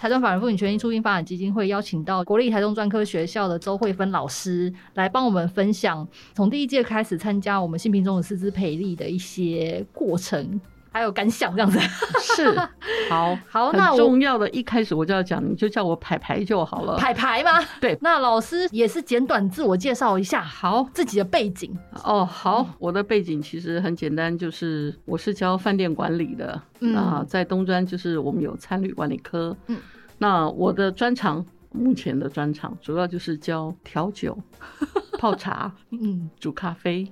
台中法人妇女权益促进发展基金会邀请到国立台中专科学校的周慧芬老师来帮我们分享，从第一届开始参加我们新品种的师资培力的一些过程，还有感想这样子。是，好，好，那很重要的一开始我就要讲，你就叫我牌牌就好了。排排吗？对那老师也是简短自我介绍一下，好自己的背景。哦，好，我的背景其实很简单，就是我是教饭店管理的，嗯啊，在东专就是我们有餐旅管理科，嗯，那我的专长，目前的专长主要就是教调酒、泡茶、嗯，煮咖啡。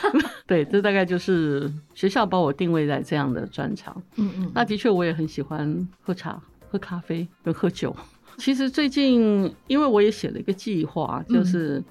对，这大概就是学校把我定位在这样的专长。嗯嗯，那的确，我也很喜欢喝茶、喝咖啡跟喝酒。其实最近，因为我也写了一个计划，嗯就是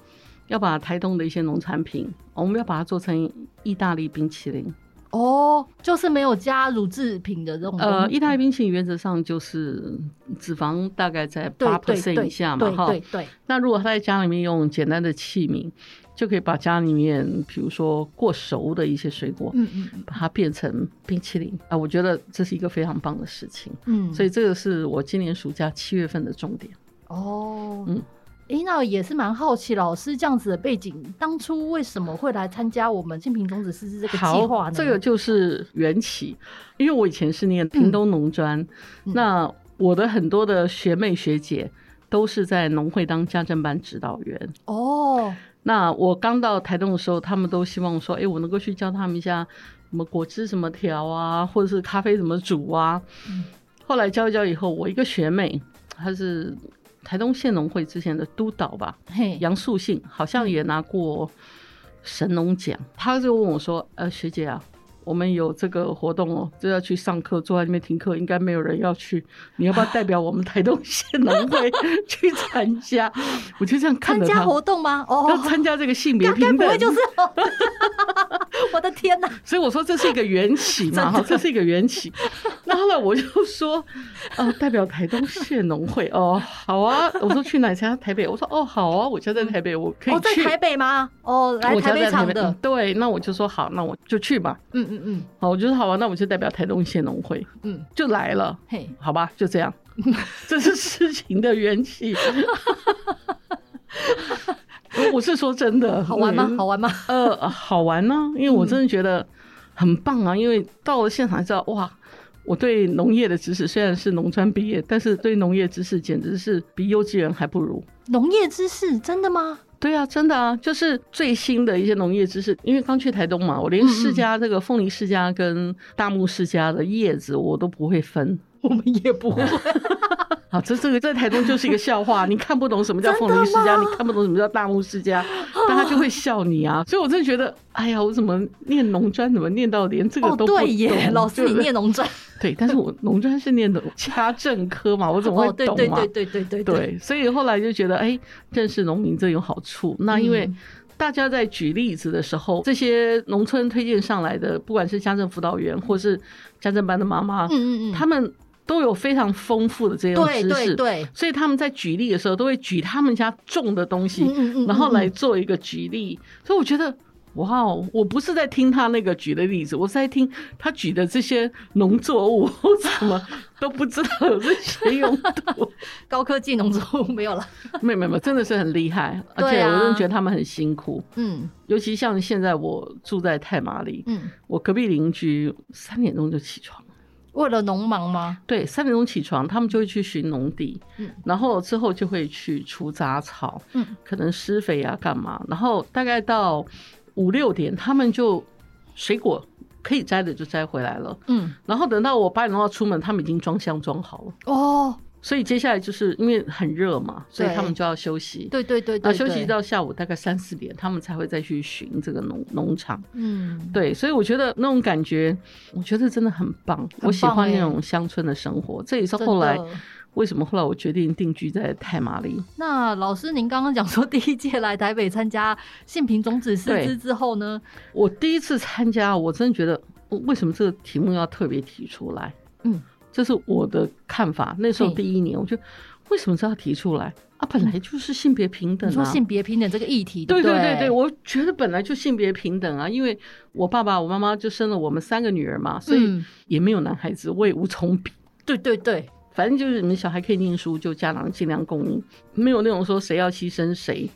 要把台东的一些农产品，我们要把它做成意大利冰淇淋。哦，就是没有加乳制品的这种。呃，意大利冰淇淋原则上就是脂肪大概在八对 percent 以下嘛，哈。对对，那如果他在家里面用简单的器皿，就可以把家里面，比如说过熟的一些水果，嗯嗯嗯把它变成冰淇淋啊，我觉得这是一个非常棒的事情。嗯，所以这个是我今年暑假七月份的重点。哦，嗯嗯。诶，那也是蛮好奇，老师这样子的背景，当初为什么会来参加我们金平种子师资这个计划，呢？这个就是缘起，因为我以前是念屏东农专，嗯那我的很多的学妹学姐都是在农会当家政班指导员。哦，那我刚到台东的时候，他们都希望说，哎、我能够去教他们一下什么果汁怎么调啊，或者是咖啡怎么煮啊。嗯后来教一教以后，我一个学妹，她是台东县农会之前的督导吧，嘿，杨素信好像也拿过神农奖，他就问我说：“呃，学姐啊，我们有这个活动哦，就要去上课，坐在那边听课，应该没有人要去，你要不要代表我们台东县农会 去参加？”我就这样看着，参加活动吗？哦要，参加这个性别该平等，不会就是？我的天哪！所以我说这是一个缘起嘛，哈，这是一个缘起。那我就说，呃，代表台东县农会哦，好啊。我说去哪家台北？我说哦，好啊，我家在台北，我可以哦，在去。台北吗？哦，来台北场的嗯，对，那我就说好，那我就去吧。嗯嗯嗯好，我就说好啊，那我就代表台东县农会嗯，就来了，嘿，好吧，就这样，这是事情的缘起。我是说真的，好玩吗？嗯好玩吗？呃，好玩呢，因为我真的觉得很棒啊！因为到了现场才知道，哇，我对农业的知识虽然是农专毕业，但是对农业知识简直是比幼稚园还不如。农业知识真的吗？对啊，真的啊，就是最新的一些农业知识。因为刚去台东嘛，我连世家这个凤梨世家跟大木世家的叶子我都不会分。我们也不会。啊，这这个在台中就是一个笑话，你看不懂什么叫凤梨世家，你看不懂什么叫大木世家，大家就会笑你啊。所以我真的觉得，哎呀，我怎么念农专，怎么念到连这个哦，都不懂？对耶，老师你念农专。对，但是我农专是念的家政科嘛，我怎么会哦，对懂嘛？对对对对对对，所以后来就觉得，哎，认识农民这有好处。那因为嗯大家在举例子的时候，这些农村推荐上来的，不管是家政辅导员或是家政班的妈妈，嗯嗯嗯，他们都有非常丰富的这种对知识，对对，所以他们在举例的时候都会举他们家种的东西，嗯嗯嗯然后来嗯做一个举例。所以我觉得。哇哦！我不是在听他那个举的例子，我是在听他举的这些农作物，我怎么 都不知道有这些用途。高科技农作物没有了。没有没有，真的是很厉害，而且我真的觉得他们很辛苦。嗯尤其像现在我住在太麻里，嗯，我隔壁邻居三点钟就起床，为了农忙吗？对，三点钟起床，他们就会去巡农地，嗯。然后之后就会去除杂草，嗯。可能施肥啊干嘛，然后大概到五六点，他们就水果可以摘的就摘回来了，嗯，然后等到我八点钟要出门，他们已经装箱装好了，哦，所以接下来就是因为很热嘛，所以他们就要休息，对对对对，那休息到下午大概三四点，他们才会再去巡这个农农场。嗯，对，所以我觉得那种感觉，我觉得真的很棒。我喜欢欸那种乡村的生活，这也是后来为什么后来我决定定居在太麻里。那老师，您刚刚讲说第一届来台北参加性平种子师资之后呢？我第一次参加，我真的觉得为什么这个题目要特别提出来？嗯，这是我的看法。那时候第一年，我觉得为什么这要提出来啊？本来就是性别平等啊，说性别平等这个议题，对对对对，我觉得本来就性别平等啊，因为我爸爸我妈妈就生了我们三个女儿嘛，所以嗯也没有男孩子，我也无从比。对对对，反正就是你们小孩可以念书，就家长尽量供应，没有那种说谁要牺牲谁。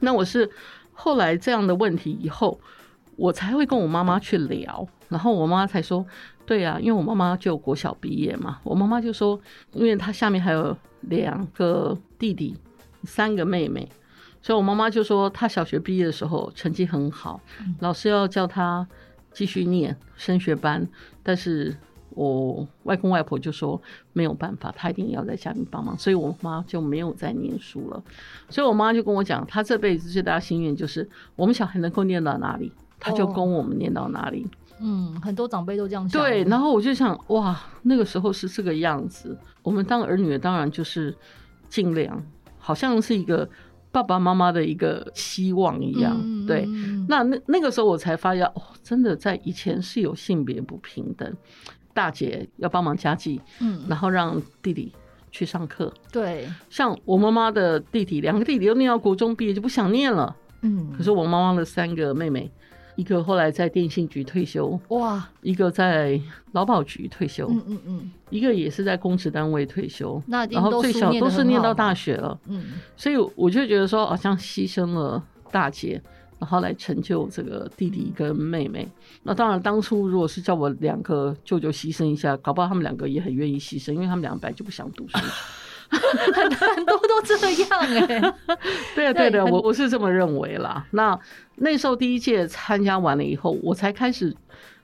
那我是后来这样的问题以后，我才会跟我妈妈去聊，然后我妈才说，对啊，因为我妈妈就国小毕业嘛，我妈妈就说，因为她下面还有两个弟弟，三个妹妹。所以我妈妈就说，她小学毕业的时候成绩很好，老师要叫她继续念升学班，但是我外公外婆就说没有办法，她一定要在家里帮忙，所以我妈就没有再念书了。所以我妈就跟我讲，她这辈子最大的心愿就是我们小孩能够念到哪里，她就哦供我们念到哪里。嗯，很多长辈都这样想。对，然后我就想，哇，那个时候是这个样子。我们当儿女的当然就是尽量，好像是一个爸爸妈妈的一个希望一样。嗯对，那那那个时候我才发现，哦，真的在以前是有性别不平等。大姐要帮忙家计，嗯，然后让弟弟去上课。对，像我妈妈的弟弟，两个弟弟都念到国中毕业就不想念了。嗯，可是我妈妈的三个妹妹，一个后来在电信局退休，哇，一个在劳保局退休，嗯嗯嗯，一个也是在公职单位退休，那然后最小都是念到大嘛，学了，嗯，所以我就觉得说，好像牺牲了大姐，然后来成就这个弟弟跟妹妹。那当然，当初如果是叫我两个舅舅牺牲一下，搞不好他们两个也很愿意牺牲，因为他们两个本来就不想读书。很多都这样 哎、对啊，对的，我我是这么认为啦。那那时候第一届参加完了以后，我才开始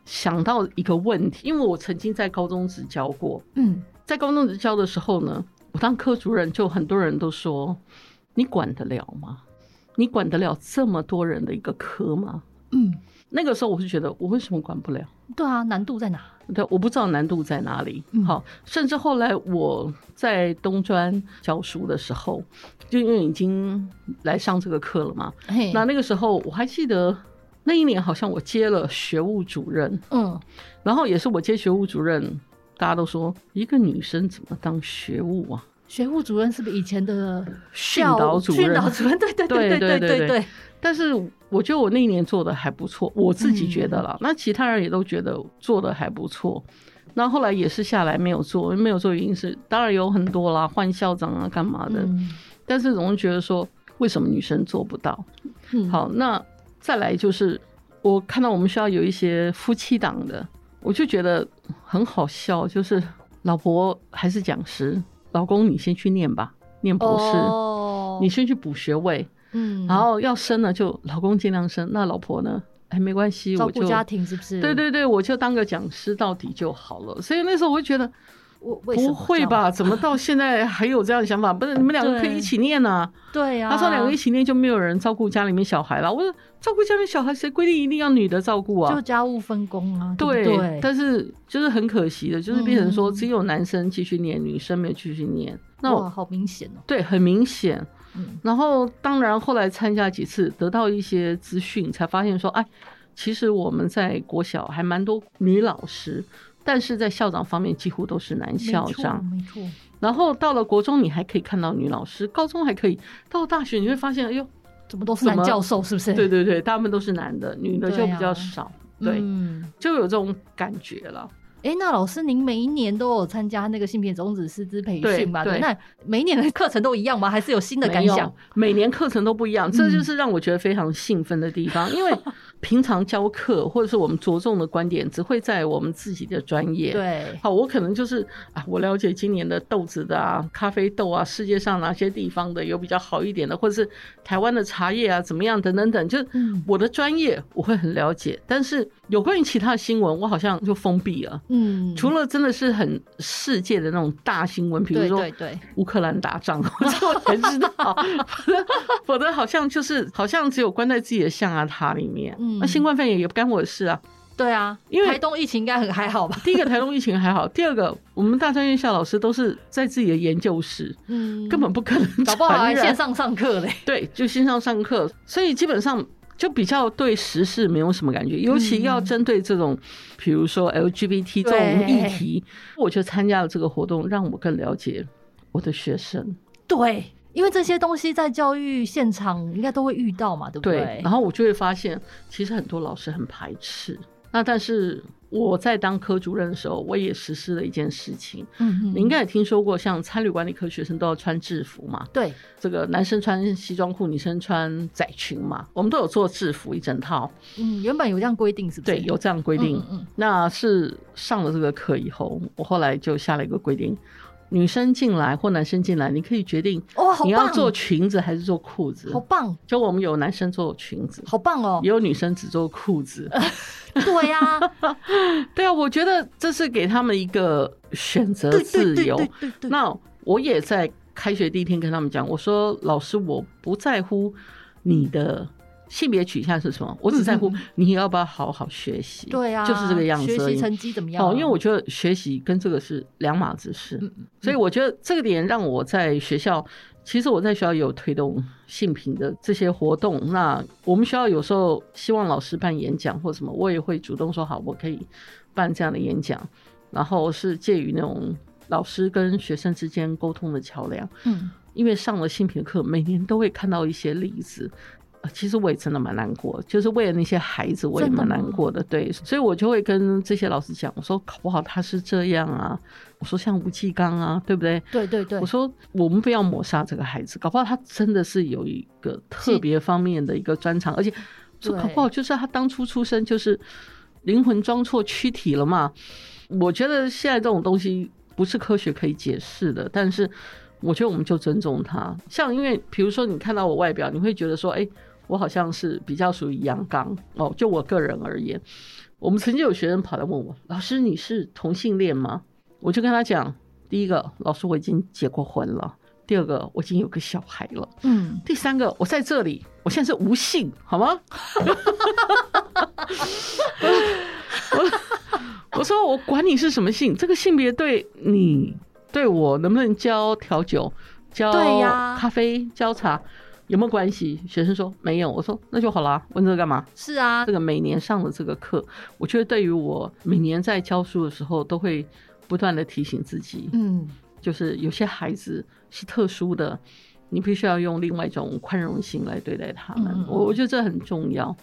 想到一个问题，因为我曾经在高中职教过，嗯，在高中职教的时候呢，我当科主任，就很多人都说：“你管得了吗？你管得了这么多人的一个科吗？”嗯，那个时候我是觉得我为什么管不了？对啊，难度在哪？对，我不知道难度在哪里。好，甚至后来我在东专教书的时候，就因为已经来上这个课了嘛。那那个时候我还记得那一年好像我接了学务主任，嗯，然后也是我接学务主任，大家都说一个女生怎么当学务啊？学务主任是不是以前的训导主任？训导主任，对对对对对对对。但是。我觉得我那一年做的还不错，我自己觉得嗯啦。那其他人也都觉得做的还不错。那后来也是下来没有做，没有做原因是当然有很多啦，换校长啊干嘛的。嗯但是总是觉得说，为什么女生做不到？嗯，好，那再来就是我看到我们学校有一些夫妻档的，我就觉得很好笑，就是老婆还是讲师，老公你先去念吧，念博士，哦，你先去补学位，嗯，然后要生了就老公尽量生，那老婆呢？哎，没关系，我就照顾家庭是不是？对，对对，我就当个讲师到底就好了。所以那时候我就觉得我不会？吧？怎么到现在还有这样的想法？不是你们两个可以一起念啊？对呀、他说两个一起念就没有人照顾家里面小孩了。我说照顾家里面小孩，谁规定一定要女的照顾啊？就家务分工啊，对，但是就是很可惜的，就是变成说嗯只有男生继续念，女生没有继续念。那好明显哦，对很明显。嗯然后当然后来参加几次，得到一些资讯，才发现说，哎，其实我们在国小还蛮多女老师。但是在校长方面几乎都是男校长，没错，没错然后到了国中你还可以看到女老师，高中还可以，到大学你会发现，哎呦，怎么都是男教授，是不是？对对对，大部分都是男的，女的就比较少，对，嗯，就有这种感觉了。哎，那老师，您每一年都有参加那个性别种子师资培训吧？那每一年的课程都一样吗？还是有新的感想？每年课程都不一样，这嗯就是让我觉得非常兴奋的地方。因为 平常教课或者是我们着重的观点，只会在我们自己的专业。，对，好，我可能就是啊，我了解今年的豆子的啊，咖啡豆啊，世界上哪些地方的有比较好一点的，或者是台湾的茶叶啊怎么样等等等，就是嗯我的专业我会很了解，但是有关于其他的新闻，我好像就封闭了。嗯，除了真的是很世界的那种大新闻，比如说乌克兰打仗，这 我才知道，否则好像就是好像只有关在自己的象牙塔里面。嗯那新冠肺炎也不干我的事啊。对啊，因为台东疫情应该很还好吧？第一个台东疫情还好，第二个我们大专院校老师都是在自己的研究室，嗯，根本不可能搞不好还线上上课嘞。对，就线上上课，所以基本上就比较对时事没有什么感觉，尤其要针对这种，比如说 LGBT 这种议题，我就参加了这个活动，让我更了解我的学生。对，因为这些东西在教育现场应该都会遇到嘛，对不对，然后我就会发现，其实很多老师很排斥。那但是我在当科主任的时候，我也实施了一件事情。嗯嗯，你应该也听说过，像参旅管理科学生都要穿制服嘛？对，这个男生穿西装裤，女生穿窄裙嘛，我们都有做制服一整套。嗯，原本有这样规定，是不是？对，有这样规定。嗯嗯嗯那是上了这个课以后，我后来就下了一个规定。女生进来或男生进来，你可以决定哇，你要做裙子还是做裤子。好棒，就我们有男生做裙子，好棒哦也！有女生只做裤子。对呀，对啊，我觉得这是给他们一个选择自由。对对对对，那我也在开学第一天跟他们讲，我说老师，我不在乎你的性别取向是什么，我只在乎你要不要好好学习。对啊，就是这个样子。学习成绩怎么样啊？哦，因为我觉得学习跟这个是两码子事，所以我觉得这个点让我在学校，其实我在学校也有推动性平的这些活动。那我们学校有时候希望老师办演讲或什么，我也会主动说好，我可以办这样的演讲，然后是介于那种老师跟学生之间沟通的桥梁。嗯，因为上了性平课，每年都会看到一些例子。呃其实我也真的蛮难过，就是为了那些孩子，我也蛮难过的。对，所以我就会跟这些老师讲，我说搞不好他是这样啊，我说像吴继刚啊，对不对？对对对我，说我们不要抹杀这个孩子，搞不好他真的是有一个特别方面的一个专长，而且说搞不好就是他当初出生就是灵魂装错躯体了嘛。我觉得现在这种东西不是科学可以解释的，但是我觉得我们就尊重他。像因为比如说你看到我外表，你会觉得说，哎、我好像是比较属于阳刚哦。就我个人而言，我们曾经有学生跑来问我，老师你是同性恋吗？我就跟他讲，第一个，老师我已经结过婚了；第二个，我已经有个小孩了；嗯，第三个，我在这里，我现在是无性，好吗？我 我说我管你是什么性，这个性别对你对我能不能教调酒、教咖啡、教茶有没有关系？学生说没有，我说那就好啦，问这个干嘛？是啊这，个每年上的这个课，我觉得对于我每年在教书的时候，都会不断的提醒自己，嗯，就是有些孩子是特殊的，你必须要用另外一种宽容心来对待他们。我我觉得这很重要，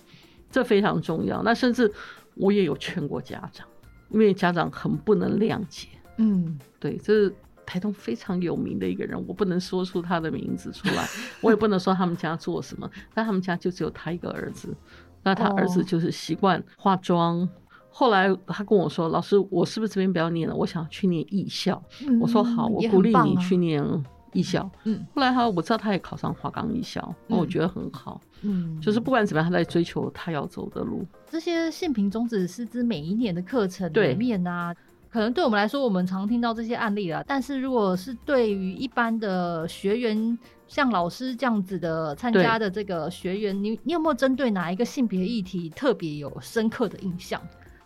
这非常重要。那甚至我也有劝过家长，因为家长很不能谅解。嗯，对，这是台东非常有名的一个人，我不能说出他的名字出来，我也不能说他们家做什么，但他们家就只有他一个儿子，那他儿子哦就是习惯化妆。后来他跟我说：“老师，我是不是这边不要念了？我想去念艺校。我说：“好，我鼓励你去念艺校。嗯后来他我知道他也考上华冈艺校，那我嗯觉得很好。嗯，就是不管怎么样，他在追求他要走的路。这些性平宗旨师资每一年的课程对里面啊，可能对我们来说，我们常听到这些案例了。但是如果是对于一般的学员，像老师这样子的参加的这个学员，你你有没有针对哪一个性别议题特别有深刻的印象？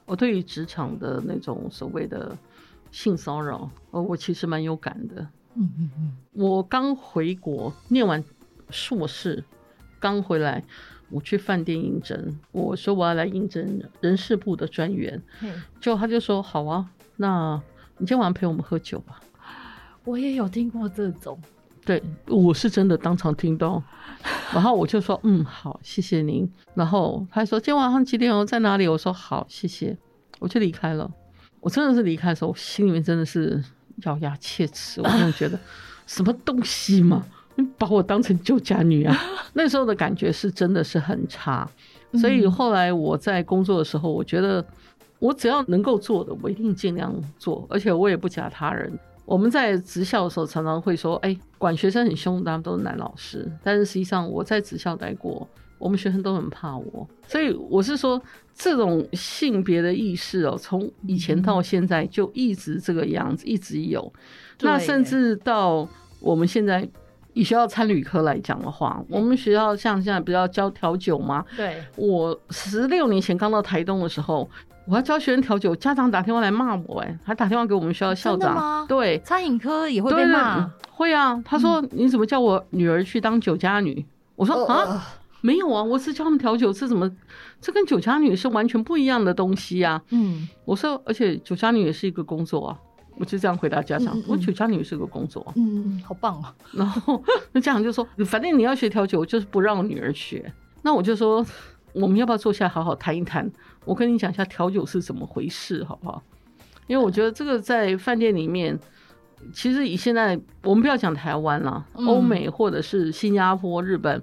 我对于职场的那种所谓的性骚扰，呃，我其实蛮有感的。嗯嗯嗯，我刚回国念完硕士，刚回来，我去饭店应征，我说我要来应征人事部的专员，嘿结果他就说好啊，那你今天晚上陪我们喝酒吧。我也有听过这种，对，我是真的当场听到，然后我就说嗯好，谢谢您。然后他说今天晚上几点哦，在哪里？我说好，谢谢，我就离开了。我真的是离开的时候，我心里面真的是咬牙切齿，我真的觉得 什么东西嘛，你把我当成酒家女啊！那时候的感觉是真的是很差，所以后来我在工作的时候，我觉得我只要能够做的，我一定尽量做，而且我也不假他人。我们在职校的时候，常常会说：“哎、管学生很凶，他们都是男老师。”但是实际上，我在职校待过，我们学生都很怕我。所以我是说，这种性别的意识哦，从以前到现在就一直这个样子，一直有。那甚至到我们现在以学校参旅科来讲的话，我们学校像现在不是要教调酒吗？对，我十六年前刚到台东的时候，我要教学生调酒，家长打电话来骂我，哎，还打电话给我们学校校长。对，餐饮科也会被骂嗯。会啊。他说：“你怎么叫我女儿去当酒家女？”我说：“呃啊，没有啊，我是教他们调酒，这怎么这跟酒家女是完全不一样的东西啊？”嗯，我说：“而且酒家女也是一个工作啊。”我就这样回答家长嗯嗯：“嗯我酒家女也是个工作啊。嗯，好棒哦。然后那家长就说：“ 反正你要学调酒，我就是不让我女儿学。”那我就说：“ 我们要不要坐下来好好谈一谈？我跟你讲一下调酒是怎么回事，好不好？因为我觉得这个在饭店里面，其实以现在我们不要讲台湾啦，嗯欧美或者是新加坡、日本。”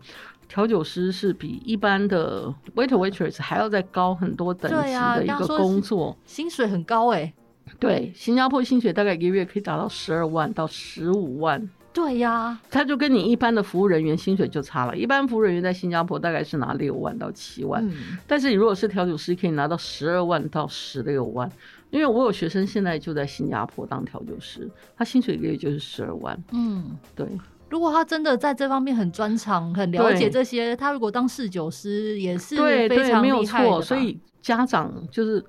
调酒师是比一般的 waiter waitress 还要再高很多等级的一个工作。薪水很高哎。对，新加坡薪水大概一个月可以达到十二万到十五万。对呀，他就跟你一般的服务人员薪水就差了，一般服务人员在新加坡大概是拿六万到七万，嗯，但是你如果是调酒师，可以拿到十二万到十六万。因为我有学生现在就在新加坡当调酒师，他薪水一个月就是十二万。嗯，对如果他真的在这方面很专长，很了解对这些，他如果当侍酒师也是对对，非常没有错。厉害的吧所以家长就是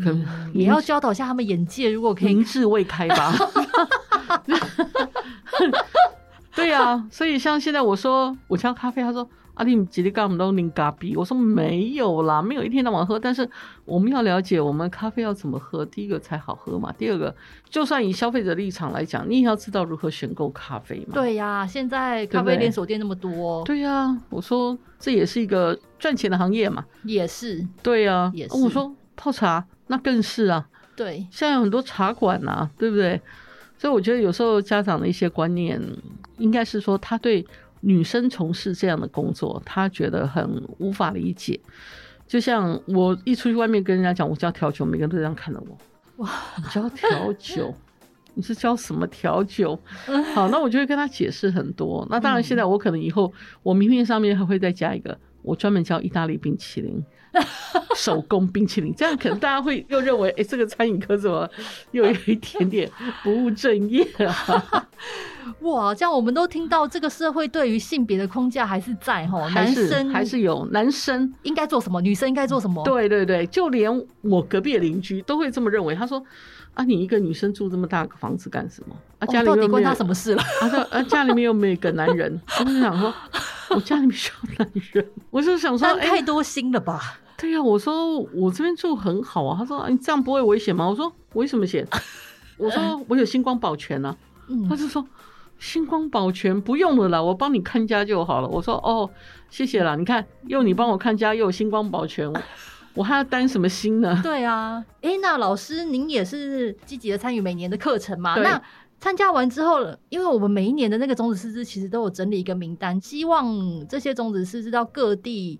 可能嗯也要教导一下他们眼界，如果可以明智未开吧。对呀、所以像现在我说我教咖啡，他说阿弟几粒干我们都零咖啡，我说没有啦，没有一天到晚喝，但是我们要了解我们咖啡要怎么喝，第一个才好喝嘛，第二个就算以消费者立场来讲，你也要知道如何选购咖啡嘛。对呀，现在咖啡连锁店那么多，对呀、我说这也是一个赚钱的行业嘛。也是对呀、也是我说泡茶那更是啊，对，现在有很多茶馆呐、对不对？所以我觉得有时候家长的一些观念，应该是说他对女生从事这样的工作，他觉得很无法理解。就像我一出去外面跟人家讲我教调酒，每个人都这样看着我。哇，你教调酒？你是教什么调酒？好，那我就会跟他解释很多。那当然，现在我可能以后我名片上面还会再加一个，我专门教意大利冰淇淋。手工冰淇淋，这样可能大家会又认为，哎、这个餐饮科怎么又有一点点不务正业啊？哇，这样我们都听到这个社会对于性别的框架还是在哈，男生还是有男生，应该做什么，女生应该做什么，对对对，就连我隔壁的邻居都会这么认为。他说：“啊，你一个女生住这么大个房子干什么？啊，哦家里面到底关他什么事了？啊，对啊，家里面又没有一个男人。”我就想说，我家里面需要男人，我就想说，太多心了吧？对呀、我说我这边住很好啊。他说、啊你这样不会危险吗？我说危什么险？我说 我有星光保全啊。嗯他就说星光保全不用了啦，我帮你看家就好了。我说哦，谢谢啦。你看，又你帮我看家，又有星光保全，我我还要担什么心呢？对啊，诶，那老师您也是积极的参与每年的课程嘛？那参加完之后，因为我们每一年的那个种子师资其实都有整理一个名单，希望这些种子师资到各地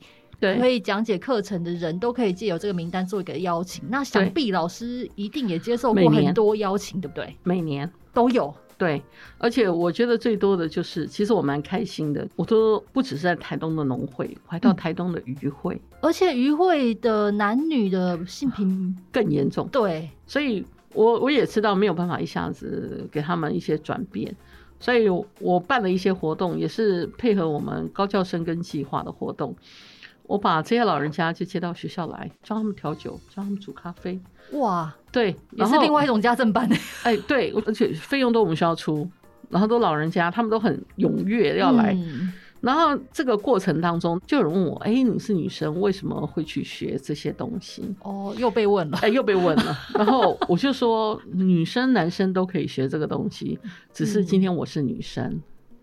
可以讲解课程的人都可以借由这个名单做一个邀请。那想必老师一定也接受过很多邀请，对不对？每年都有。对，而且我觉得最多的就是，其实我蛮开心的。我都不只是在台东的农会，我还到嗯台东的渔会，而且渔会的男女的性平，更严重。对，所以我我也知道没有办法一下子给他们一些转变，所以我办了一些活动，也是配合我们高教生跟计划的活动。我把这些老人家就接到学校来，教他们调酒，教他们煮咖啡。哇，对，也是另外一种家政班。哎，对，而且费用都我们学校出，然后都老人家，他们都很踊跃要来。嗯然后这个过程当中，就有人问我：“哎，你是女生，为什么会去学这些东西？”哦，又被问了。哎，又被问了。然后我就说，女生、男生都可以学这个东西，只是今天我是女生。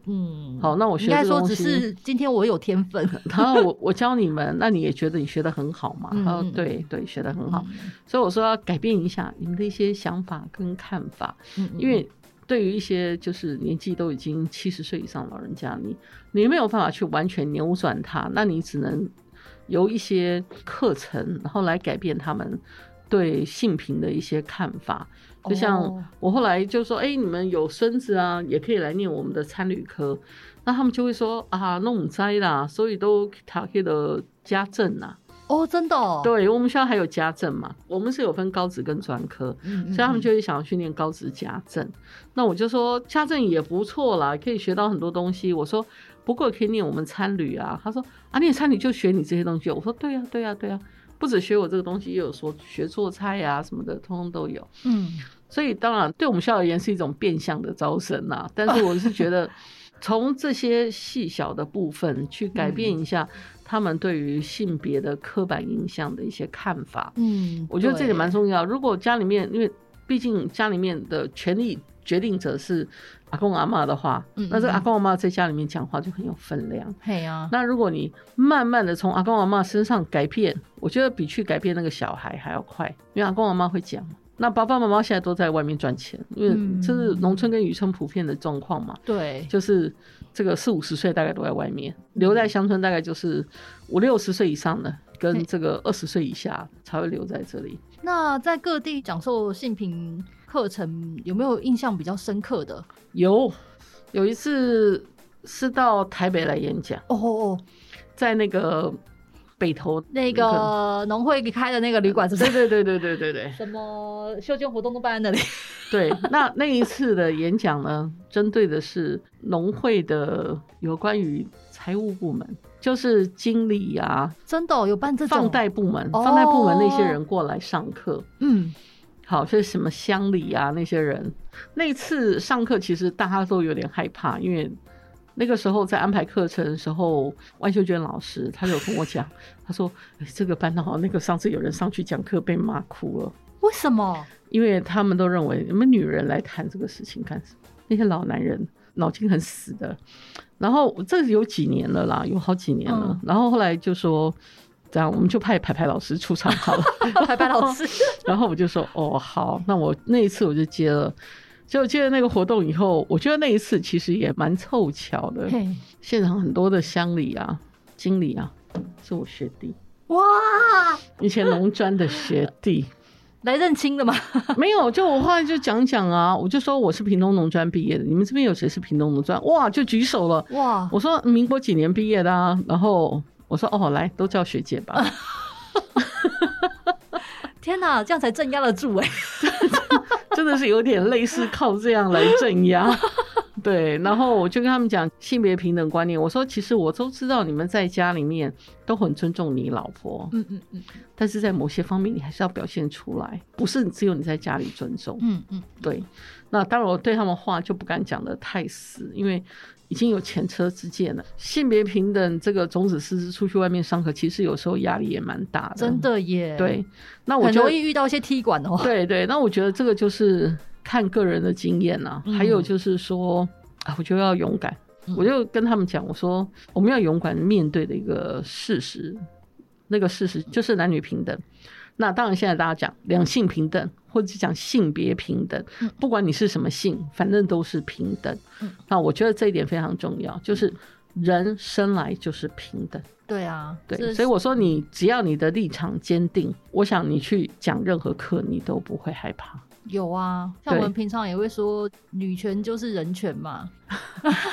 嗯，好，那我学应该说只是今天我有天分。然后我我教你们，那你也觉得你学的很好嘛？嗯然后嗯对对，学的很好。嗯所以我说要改变一下你们的一些想法跟看法，嗯因为对于一些就是年纪都已经七十岁以上老人家，你你没有办法去完全扭转他，那你只能由一些课程，然后来改变他们对性平的一些看法。就哦像我后来就说，哎、你们有孙子啊，也可以来念我们的参旅科。那他们就会说啊，那我们栽啦，所以都他给的家政呐、哦，真的哦，对我们学校还有家政嘛，我们是有分高职跟专科，嗯，嗯所以他们就会想要去念高职家政。那我就说家政也不错啦，可以学到很多东西。我说不过可以念我们参旅啊。他说啊，念参旅就学你这些东西。我说对呀、对呀、对呀、不止学我这个东西，也有说学做菜呀、什么的，通通都有。嗯，所以当然对我们校而言是一种变相的招生呐、但是我是觉得 从这些细小的部分去改变一下他们对于性别的刻板印象的一些看法，嗯，我觉得这点蛮重要。如果家里面，因为毕竟家里面的权力决定者是阿公阿妈的话，嗯那这阿公阿妈在家里面讲话就很有分量。那如果你慢慢的从阿公阿妈身上改变，我觉得比去改变那个小孩还要快，因为阿公阿妈会讲嘛。那爸爸妈妈现在都在外面赚钱，因为嗯这是农村跟渔村普遍的状况嘛，对，就是这个四五十岁大概都在外面，留在乡村大概就是五六十岁以上的，跟嘿这个二十岁以下才会留在这里。那在各地讲授性平课程，有没有印象比较深刻的？有有一次是到台北来演讲，哦哦哦，在那个北投那个农会开的那个旅馆是不对是？对对对对对对什么休闲活动都办在那里？对。那那一次的演讲呢，针对的是农会的有关于财务部门，就是经理啊、真的哦、有办这种放贷部门、哦放贷部门那些人过来上课。嗯，好，就是什么乡里啊那些人，那次上课其实大家都有点害怕，因为那个时候在安排课程的时候，万秀娟老师她有跟我讲，她说、哎这个班好，那个上次有人上去讲课被骂哭了，为什么？因为他们都认为你们女人来谈这个事情干什么？那些老男人脑筋很死的。然后这有几年了啦，有好几年了。嗯然后后来就说，这样我们就派排排老师出场好了。排排老师，然后我就说哦好，那我那一次我就接了。结果接了那个活动以后，我觉得那一次其实也蛮凑巧的。嘿，现场很多的乡里啊、经理啊，是我学弟，哇，以前农专的学弟。来认亲的吗？没有，就我后来就讲讲啊，我就说我是屏东农专毕业的，你们这边有谁是屏东农专？哇，就举手了。哇，我说民国几年毕业的啊？然后我说哦，来都叫学姐吧。天哪，这样才镇压得住哎、真的是有点类似靠这样来镇压。对，然后我就跟他们讲性别平等观念，我说其实我都知道你们在家里面都很尊重你老婆，嗯嗯嗯但是在某些方面你还是要表现出来，不是只有你在家里尊重。嗯嗯，对，那当然我对他们话就不敢讲的太死，因为已经有前车之鉴了。性别平等这个种子师资出去外面上课，其实有时候压力也蛮大的，真。的耶，对，，那我很容易遇到一些踢馆哦。对对，那我觉得这个就是看个人的经验呐、嗯还有就是说啊，我觉得要勇敢。嗯我就跟他们讲，我说我们要勇敢面对的一个事实，那个事实就是男女平等。那当然，现在大家讲两性平等，或者是讲性别平等，不管你是什么性，反正都是平等。嗯那我觉得这一点非常重要，就是人生来就是平等。对啊，对，所以我说你只要你的立场坚定，我想你去讲任何课，你都不会害怕。有啊，像我对们平常也会说女权就是人权嘛。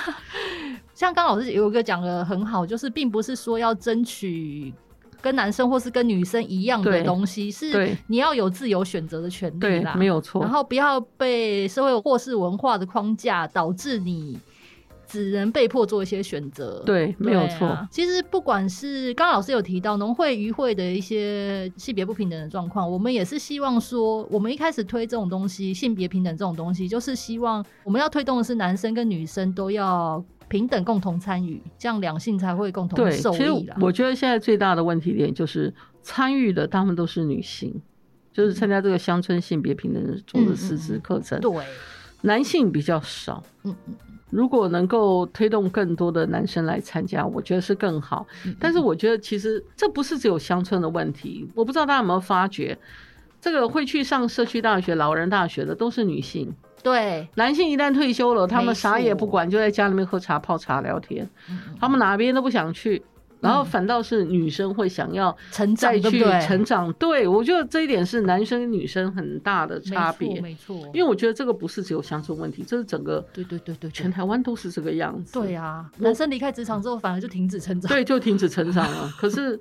像刚老师有一个讲的很好，就是并不是说要争取跟男生或是跟女生一样的对东西，是你要有自由选择的权利对啦，，没有错。然后不要被社会或是文化的框架导致你只能被迫做一些选择。对，没有对错。啊。其实不管是刚刚老师有提到农会、渔会的一些性别不平等的状况，我们也是希望说，我们一开始推这种东西，性别平等这种东西，就是希望我们要推动的是男生跟女生都要平等共同参与，这样两性才会共同对，受其实。我觉得现在最大的问题点就是参与的，大部分都是女性，就是参加这个乡村性别平等的种子师资课程，对，男性比较少。嗯嗯如果能够推动更多的男生来参加，我觉得是更好。嗯，但是我觉得其实这不是只有乡村的问题，我不知道大家有没有发觉，这个会去上社区大学、老人大学的都是女性，对，男性一旦退休了，他们啥也不管，就在家里面喝茶、泡茶、聊天，他们哪边都不想去。然后反倒是女生会想要成长再去？成长，对我觉得这一点是男生跟女生很大的差别。没错，因为我觉得这个不是只有乡村问题，这是整个对对对对，对全台湾都是这个样子。对啊，男生离开职场之后，反而就停止成长。对，就停止成长了。可是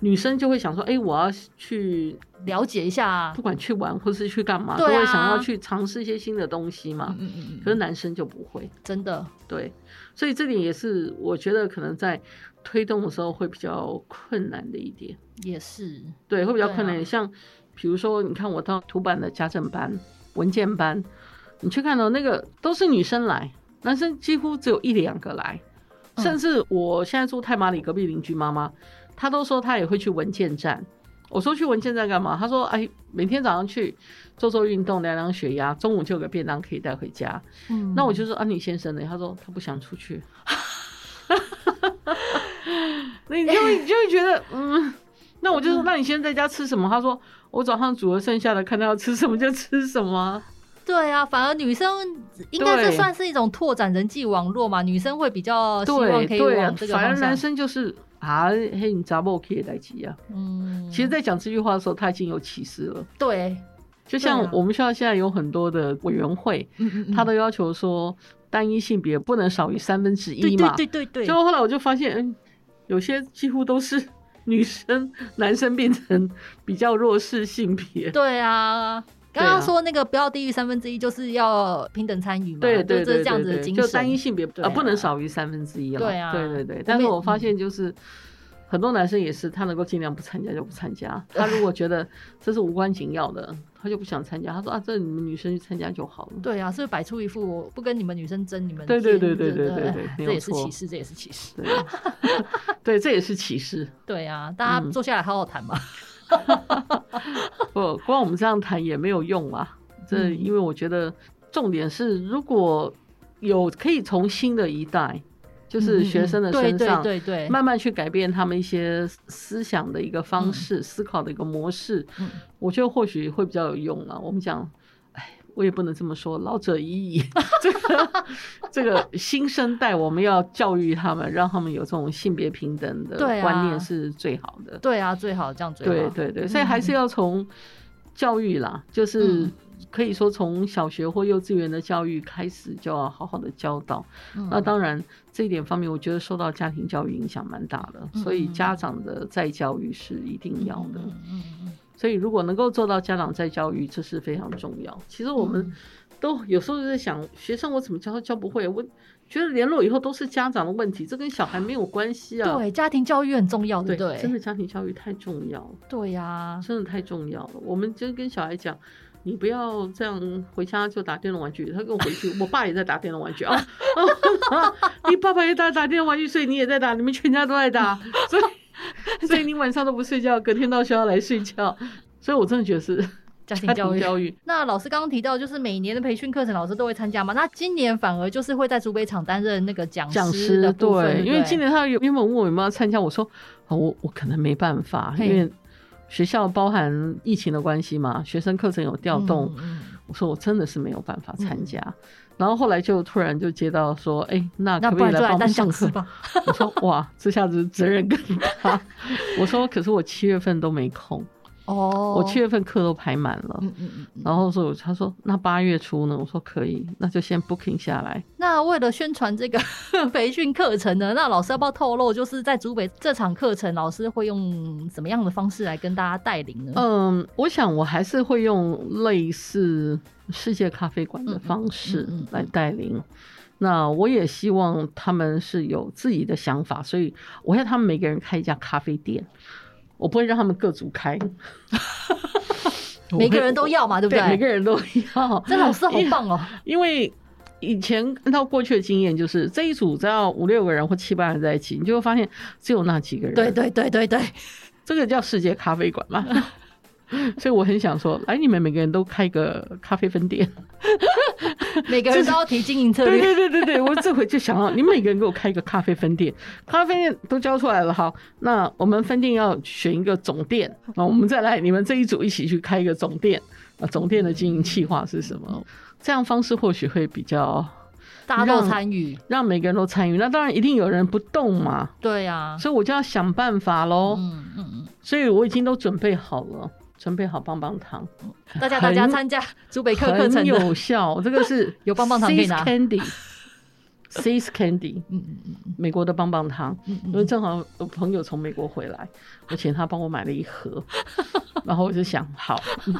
女生就会想说，哎、我要去了解一下。不，管去玩或是去干嘛，啊。都会想要去尝试一些新的东西嘛。嗯嗯嗯嗯，可是男生就不会，真的，对，所以这点也是我觉得可能在推动的时候会比较困难的一点。也是，对，会比较困难。啊像比如说，你看我到图版的家政班、文件班，你去看到那个都是女生来，男生几乎只有一两个来。嗯。甚至我现在住太马里隔壁邻居妈妈，她都说他也会去文件站。我说去文件站干嘛？他说哎，每天早上去做做运动，量量血压，中午就有个便当可以带回家。嗯那我就说啊，你先生呢？他说他不想出去。那 你就会你就会觉得，嗯，那我就说，那你先在家吃什么？他说我早上煮了剩下的，看他要吃什么就吃什么。对啊，反而女生应该是算是一种拓展人际网络嘛，女生会比较希望可以往这，个方向反而男。生就是啊，嘿，你杂不可以来急啊。嗯，其实，在讲这句话的时候，他已经有歧视了。对，就像我们学校现在有很多的委员会，他都要求说单一性别不能少于三分之一嘛。对对对对，就后来我就发现，嗯，有些几乎都是女生，男生变成比较弱势性别。对啊。刚刚说那个不要低于三分之一，就是要平等参与嘛，对对对就这是这样子的精神。就单一性别对呃不能啊少于三分之一了。对啊对对对但是我发现就是。很多男生也是，他能够尽量不参加就不参加。他如果觉得这是无关紧要的，他就不想参加。他说啊，这你们女生去参加就好了。对啊，是摆出一副我不跟你们女生争，你们对对对对对对对这也是歧视，这也是歧视。对，这也是歧视。对啊，大家嗯坐下来好好谈嘛。不，光我们这样谈也没有用啊。这嗯。因为我觉得重点是，如果有可以从新的一代，就是学生的身上，嗯对对对对，慢慢去改变他们一些思想的一个方式、思考的一个模式，嗯。我觉得或许会比较有用啊。我们讲，哎，我也不能这么说，老者已矣。这个这个新生代，我们要教育他们，让他们有这种性别平等的观念是最好的。对啊，最好这样最好。对对对，所以还是要从教育啦，就是嗯可以说从小学或幼稚园的教育开始，就要好好的教导。嗯那当然，这一点方面，我觉得受到家庭教育影响蛮大的，所以家长的再教育是一定要的。嗯嗯嗯所以如果能够做到家长再教育，这是非常重要。其实我嗯们都有时候就在想，学生我怎么教都教不会，我觉得联络以后都是家长的问题，这跟小孩没有关系啊。对，家庭教育很重要，对对不对？真的家庭教育太重要了。对呀，真的太重要了。我们就跟小孩讲，你不要这样回家就打电动玩具。他跟我回去，我爸也在打电动玩具啊，啊 你爸爸也在打电动玩具，所以你也在打，你们全家都在打，所以 所以你晚上都不睡觉，隔天到学校来睡觉。所以我真的觉得是家庭教育。教育。那老师刚刚提到，就是每年的培训课程，老师都会参加吗？那今年反而就是会在竹北厂担任那个讲讲师的师部分，对，因为今年他有原本问我有没有参加，我说哦我我可能没办法，因为学校包含疫情的关系嘛，学生课程有调动，嗯嗯我说我真的是没有办法参加。然后后来就突然就接到说，哎、那那可不可以来帮我不然就来当们上课？吧。我说哇，这下子责任更大。我说可是我七月份都没空，哦，我七月份课都排满了。嗯嗯嗯嗯。然后说他说那八月初呢？我说可以，那就先 booking 下来。那为了宣传这个 培训课程呢，那老师要不要透露，就是在竹北这场课程，老师会用什么样的方式来跟大家带领呢？嗯，我想我还是会用类似世界咖啡馆的方式嗯嗯嗯嗯来带领。那我也希望他们是有自己的想法，所以我要他们每个人开一家咖啡店，我不会让他们各组开，每个人都要嘛，对不对？对每个人都要。这老师好棒哦！因为以前按照过去的经验，就是这一组只要五六个人或七八人在一起，你就会发现只有那几个人。对对对对对，这个叫世界咖啡馆嘛。所以我很想说，来，你们每个人都开个咖啡分店。每个人都要提经营策对略。对对对对，我这回就想要，你们每个人给我开一个咖啡分店，咖啡店都交出来了，好，那我们分店要选一个总店，那我们再来，你们这一组一起去开一个总店，啊，总店的经营计划是什么？这样方式或许会比较大家都让参与。让每个人都参与。那当然一定有人不动嘛，对呀，所以我就要想办法喽。嗯嗯嗯，所以我已经都准备好了，准备好棒棒糖，大家大家参加竹北课课程的有效。这个是有棒棒糖可以拿 Sis Candy。Seas Candy，嗯嗯嗯美国的棒棒糖。嗯因为正好我朋友从美国回来，我请他帮我买了一盒，然后我就想，好，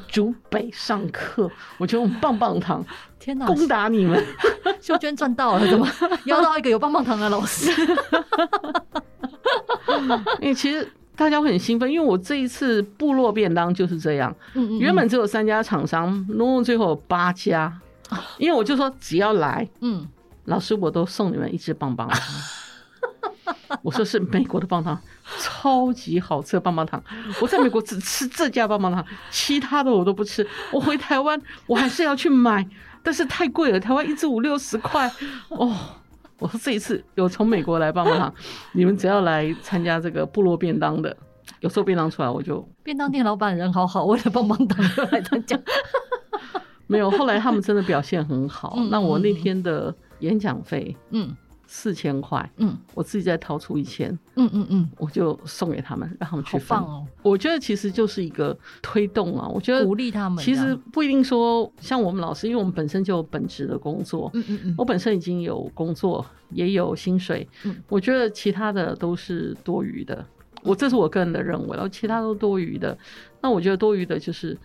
竹北上课，我就用棒棒糖天哪，攻打你们。秀娟赚到了，怎么邀到一个有棒棒糖的老师？因为其实大家会很兴奋，因为我这一次部落便当就是这样，嗯嗯原本只有三家厂商，弄弄最后有八家，因为我就说只要来，嗯，老师我都送你们一支棒棒糖。我说是美国的棒棒糖，超级好吃的棒棒糖。我在美国只吃这家棒棒糖，其他的我都不吃。我回台湾我还是要去买，但是太贵了，台湾一支五六十块哦。我说这一次有从美国来棒棒糖，你们只要来参加这个部落便当的，有时候便当出来我就便当店老板人好好，为了棒棒糖就来参加。没有。后来他们真的表现很好，嗯那我那天的演讲费嗯四千块，嗯我自己再掏出一千，嗯嗯嗯，我就送给他们，让他们去分。好棒哦，我觉得其实就是一个推动啊，我觉得鼓励他们其。实不一定说像我们老师，因为我们本身就有本职的工作，嗯嗯嗯，我本身已经有工作，也有薪水，嗯我觉得其他的都是多余的。我这是我个人的认为，然后其他都多余的。那我觉得多余的就是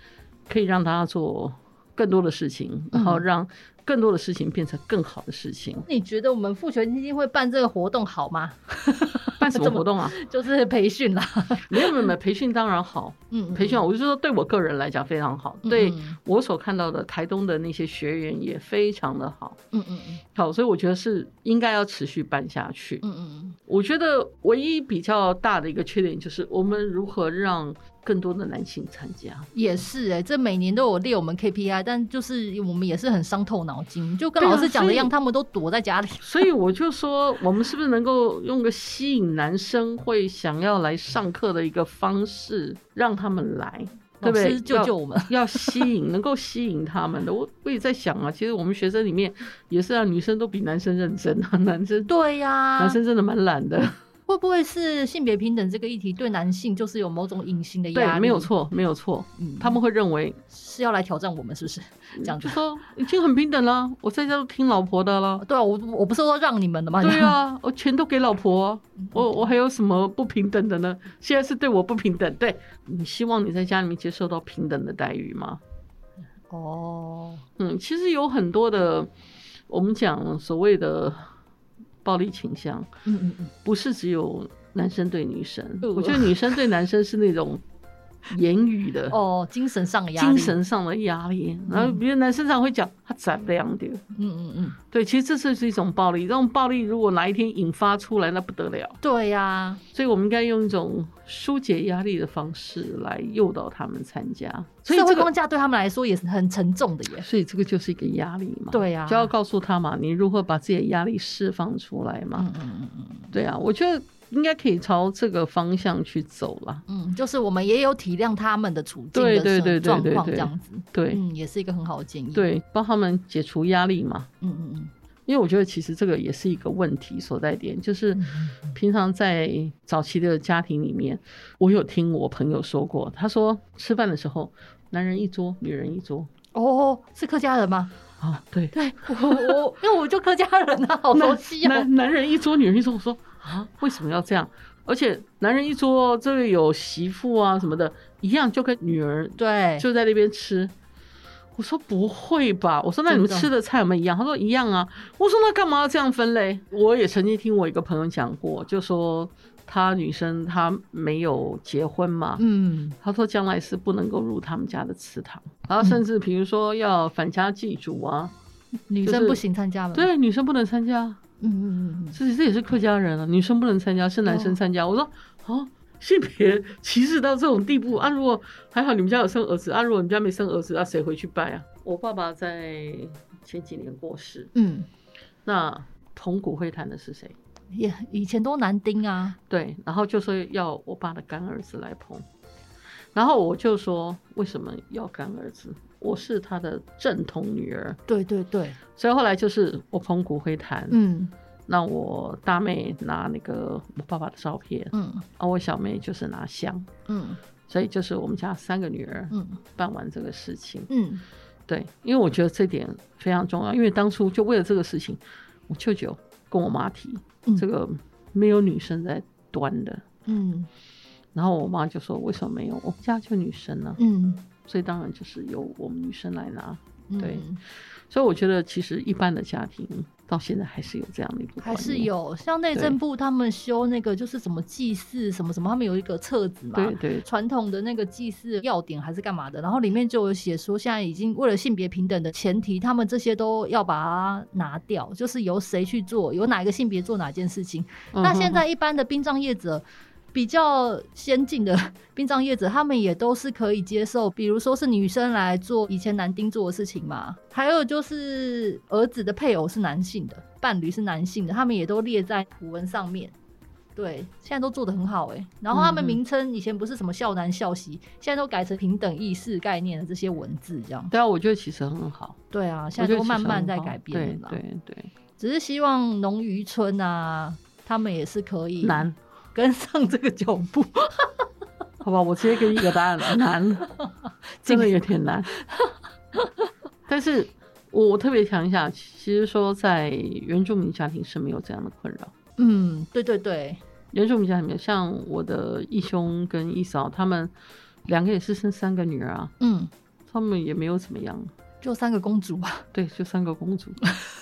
可以让大家做更多的事情，然后让更多的事情变成更好的事情。你觉得我们复权基金会办这个活动好吗？办什么活动啊？就是培训啦。没有没有没有，培训当然好，嗯，培训好，我就说对我个人来讲非常好，对嗯我所看到的台东的那些学员也非常的好，嗯嗯嗯好，所以我觉得是应该要持续办下去。嗯嗯我觉得唯一比较大的一个缺点就是我们如何让更多的男性参加。也是哎、这每年都有列我们 KPI，但就是我们也是很伤透脑筋，就跟老师讲的一样，他们都躲在家里。所以我就说，我们是不是能够用个吸引男生会想要来上课的一个方式，让他们来，对不对？救我们！要吸引，能够吸引他们的。我我也在想啊，其实我们学生里面也是啊，女生都比男生认真啊，男生对呀、男生真的蛮懒的。会不会是性别平等这个议题对男性就是有某种隐形的压对，没有，错，没有错。嗯，他们会认为，是要来挑战我们，是不是？这样子。就说已经很平等了，我在家都听老婆的了。对啊，我我不是说让你们的吗？对啊，我钱都给老婆啊、我我还有什么不平等的呢？现在是对我不平等，对你希望你在家里面接受到平等的待遇吗？哦，嗯，其实有很多的，我们讲所谓的暴力倾向，嗯嗯嗯，不是只有男生对女生，呃我觉得女生对男生是那种言语的。哦，精神上的压力，精，神上的压力，然后别的男生常会讲他斩量的，嗯嗯嗯，对，其实这就是一种暴力，这种暴力如果哪一天引发出来，那不得了。对呀、所以我们应该用一种疏解压力的方式来诱导他们参加。所以社会这个框架对他们来说也是很沉重的耶。所以这个就是一个压力嘛。对啊就要告诉他嘛，你如何把自己的压力释放出来嘛。嗯嗯嗯嗯对啊，我觉得应该可以朝这个方向去走啦。嗯，就是我们也有体谅他们的处境对的对对对状况，对对这样子，对、嗯，也是一个很好的建议。，对，帮他们解除压力嘛。嗯嗯嗯因为我觉得其实这个也是一个问题所在点，就是嗯平常在早期的家庭里面，我有听我朋友说过，他说吃饭的时候，男人一桌，女人一桌。哦，是客家人吗？啊，对，对我我因为我就客家人啊，好熟悉哦。男男人一桌，女人一桌。我说啊，为什么要这样？而且男人一桌，这里有媳妇啊什么的，一样就跟女儿对，就在那边吃。我说不会吧？我说那你们吃的菜有没有一样？他说一样啊。我说那干嘛要这样分类？我也曾经听我一个朋友讲过，就说她女生她没有结婚嘛，嗯他说将来是不能够入他们家的祠堂，然后甚至比如说要返家祭祖啊，就是女生不行参加吗？，对，女生不能参加。嗯嗯嗯嗯，这这也是客家人啊，女生不能参加，是男生参加。我说啊，性别歧视到这种地步啊！如果还好你们家有生儿子啊，如果你们家没生儿子，啊、谁回去拜啊？我爸爸在前几年过世，嗯，那捧骨灰坛的是谁？也以前都男丁啊，对，然后就说要我爸的干儿子来捧，然后我就说为什么要干儿子？我是他的正统女儿，对对对，所以后来就是我捧骨灰坛，嗯。那我大妹拿那个我爸爸的照片，嗯。啊，我小妹就是拿香，嗯。所以就是我们家三个女儿嗯。办完这个事情。嗯，对，因为我觉得这点非常重要，因为当初就为了这个事情，我舅舅跟我妈提，嗯。这个没有女生在端的。嗯。然后我妈就说：“为什么没有？我们家就女生呢、嗯，所以当然就是由我们女生来拿。对嗯所以我觉得其实一般的家庭到现在还是有这样的一个还，是有，像内政部他们修那个就是什么祭祀什么什么，他们有一个册子嘛，对对传统的那个祭祀要点还是干嘛的，然后里面就有写说，现在已经为了性别平等的前提，他们这些都要把它拿掉，就是由谁去做，由哪一个性别做哪件事情。嗯那现在一般的殡葬业者。比较先进的 殡葬业者，他们也都是可以接受，比如说是女生来做以前男丁做的事情嘛，还有就是儿子的配偶是男性的，伴侣是男性的，他们也都列在古文上面。对，现在都做的很好哎、然后他们名称以前不是什么孝男孝媳，现在都改成平等意识概念的这些文字，这样。对啊，我觉得其实很好，对啊，现在都慢慢在改变对了啦。对对，只是希望农渔村啊，他们也是可以难，跟上这个脚步。好吧，我直接给你一个答案，难，真的有点难。但是我特别强一下，其实说在原住民家庭是没有这样的困扰。嗯，对对对，原住民家庭没有，像我的义兄跟义嫂，他们两个也是生三个女儿啊，嗯，他们也没有怎么样。就三个公主吧，对，就三个公主，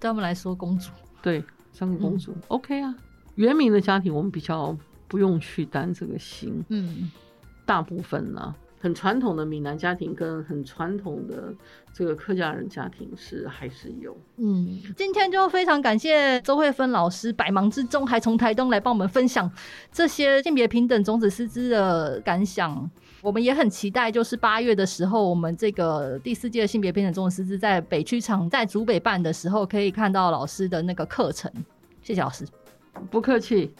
对他们来说公主。对，三个公主、o k 啊。原民的家庭我们比较不用去担这个心，嗯，大部分呢、很传统的闽南家庭跟很传统的这个客家人家庭是还是有。嗯，今天就非常感谢周慧芬老师，百忙之中还从台东来帮我们分享这些性别平等种子师资的感想。我们也很期待，就是八月的时候，我们这个第四届性别平等种子师资在北区场在竹北办的时候，可以看到老师的那个课程。谢谢老师。不客气，